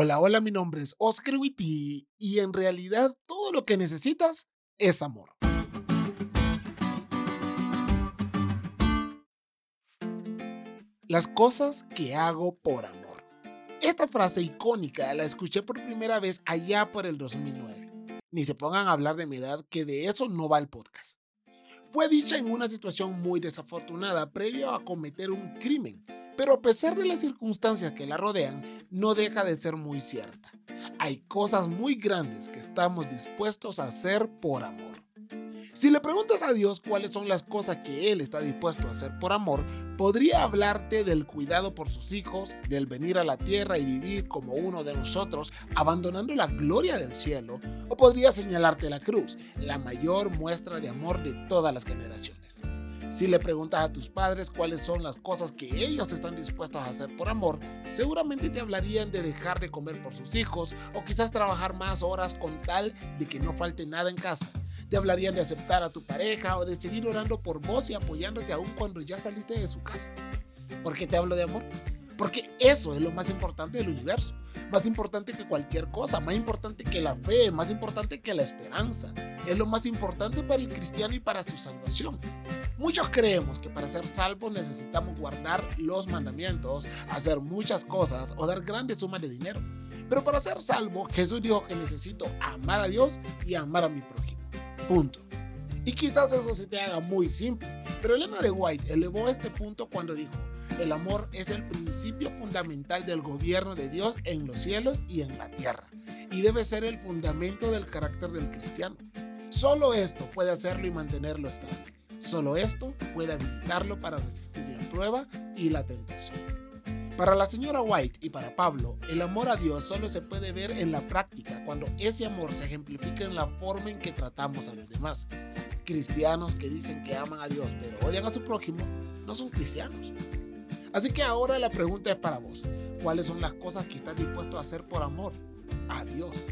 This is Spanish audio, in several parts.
Hola, hola, mi nombre es Oscar Witty y en realidad todo lo que necesitas es amor. Las cosas que hago por amor. Esta frase icónica la escuché por primera vez allá por el 2009. Ni se pongan a hablar de mi edad, que de eso no va el podcast. Fue dicha en una situación muy desafortunada previo a cometer un crimen pero a pesar de las circunstancias que la rodean, no deja de ser muy cierta. Hay cosas muy grandes que estamos dispuestos a hacer por amor. Si le preguntas a Dios cuáles son las cosas que Él está dispuesto a hacer por amor, podría hablarte del cuidado por sus hijos, del venir a la tierra y vivir como uno de nosotros, abandonando la gloria del cielo, o podría señalarte la cruz, la mayor muestra de amor de todas las generaciones. Si le preguntas a tus padres cuáles son las cosas que ellos están dispuestos a hacer por amor, seguramente te hablarían de dejar de comer por sus hijos o quizás trabajar más horas con tal de que no falte nada en casa. Te hablarían de aceptar a tu pareja o de seguir orando por vos y apoyándote aún cuando ya saliste de su casa. ¿Por qué te hablo de amor? Porque eso es lo más importante del universo. Más importante que cualquier cosa, más importante que la fe, más importante que la esperanza. Es lo más importante para el cristiano y para su salvación. Muchos creemos que para ser salvos necesitamos guardar los mandamientos, hacer muchas cosas o dar grandes sumas de dinero. Pero para ser salvo, Jesús dijo que necesito amar a Dios y amar a mi prójimo. Punto. Y quizás eso se te haga muy simple, pero Elena de White elevó este punto cuando dijo, el amor es el principio fundamental del gobierno de Dios en los cielos y en la tierra, y debe ser el fundamento del carácter del cristiano. Solo esto puede hacerlo y mantenerlo estable. Solo esto puede habilitarlo para resistir la prueba y la tentación. Para la señora White y para Pablo, el amor a Dios solo se puede ver en la práctica cuando ese amor se ejemplifica en la forma en que tratamos a los demás. Cristianos que dicen que aman a Dios pero odian a su prójimo no son cristianos. Así que ahora la pregunta es para vos. ¿Cuáles son las cosas que estás dispuesto a hacer por amor a Dios?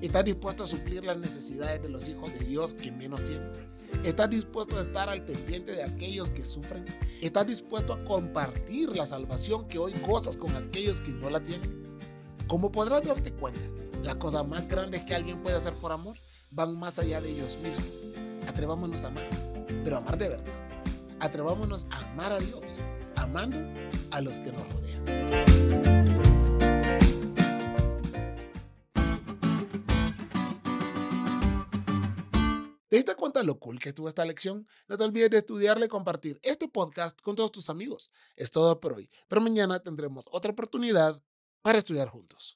¿Estás dispuesto a suplir las necesidades de los hijos de Dios que menos tienen? ¿Estás dispuesto a estar al pendiente de aquellos que sufren? ¿Estás dispuesto a compartir la salvación que hoy gozas con aquellos que no la tienen? Como podrás darte cuenta, las cosas más grandes que alguien puede hacer por amor van más allá de ellos mismos. Atrevámonos a amar, pero amar de verdad. Atrevámonos a amar a Dios, amando a los que nos rodean. ¿Te diste cuenta lo cool que estuvo esta lección? No te olvides de estudiarle y compartir este podcast con todos tus amigos. Es todo por hoy, pero mañana tendremos otra oportunidad para estudiar juntos.